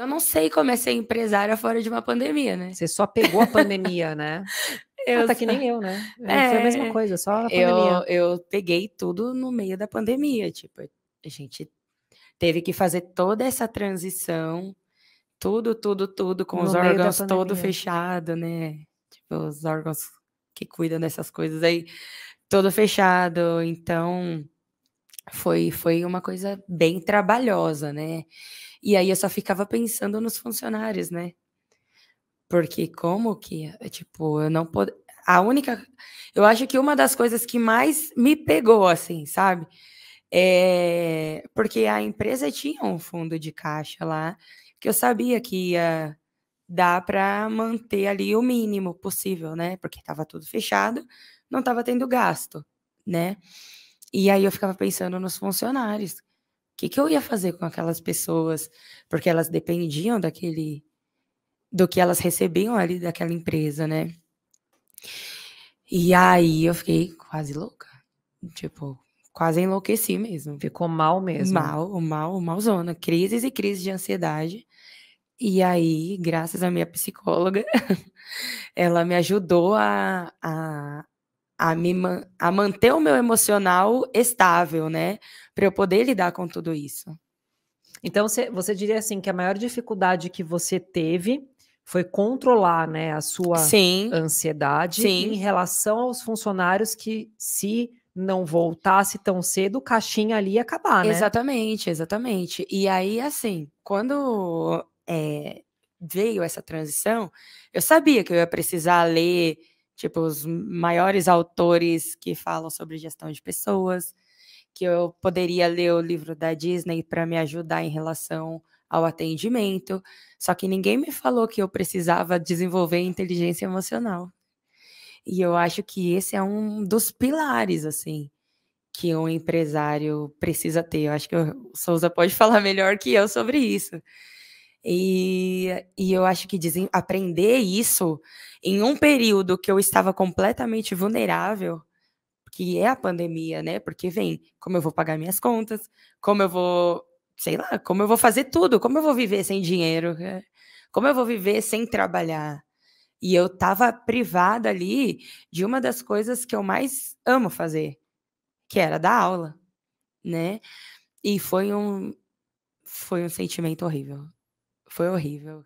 Eu não sei como é ser empresária fora de uma pandemia, né? Você só pegou a pandemia, né? Eu ah, tá que nem eu, né? É, foi a mesma coisa, só a pandemia. Eu, eu peguei tudo no meio da pandemia, tipo, a gente teve que fazer toda essa transição, tudo, tudo, tudo, com no os órgãos todo fechado, né? Tipo, os órgãos que cuidam dessas coisas aí, todo fechado. Então, foi, foi uma coisa bem trabalhosa, né? E aí eu só ficava pensando nos funcionários, né? Porque como que, tipo, eu não pod... a única, eu acho que uma das coisas que mais me pegou assim, sabe? É porque a empresa tinha um fundo de caixa lá que eu sabia que ia dar para manter ali o mínimo possível, né? Porque estava tudo fechado, não estava tendo gasto, né? E aí eu ficava pensando nos funcionários. O que, que eu ia fazer com aquelas pessoas? Porque elas dependiam daquele. do que elas recebiam ali daquela empresa, né? E aí eu fiquei quase louca. Tipo, quase enlouqueci mesmo. Ficou mal mesmo. Mal, mal, malzona. Crises e crises de ansiedade. E aí, graças à minha psicóloga, ela me ajudou a, a, a, me, a manter o meu emocional estável, né? Para eu poder lidar com tudo isso. Então, você, você diria assim que a maior dificuldade que você teve foi controlar né, a sua Sim. ansiedade Sim. em relação aos funcionários que, se não voltasse tão cedo, o caixinha ali ia acabar, né? Exatamente, exatamente. E aí, assim, quando é, veio essa transição, eu sabia que eu ia precisar ler, tipo, os maiores autores que falam sobre gestão de pessoas, que eu poderia ler o livro da Disney para me ajudar em relação ao atendimento. Só que ninguém me falou que eu precisava desenvolver inteligência emocional. E eu acho que esse é um dos pilares, assim, que um empresário precisa ter. Eu acho que o Souza pode falar melhor que eu sobre isso. E, e eu acho que dizem, aprender isso em um período que eu estava completamente vulnerável, que é a pandemia, né? Porque vem como eu vou pagar minhas contas, como eu vou, sei lá, como eu vou fazer tudo, como eu vou viver sem dinheiro, é, como eu vou viver sem trabalhar. E eu estava privada ali de uma das coisas que eu mais amo fazer, que era dar aula, né? E foi um foi um sentimento horrível foi horrível.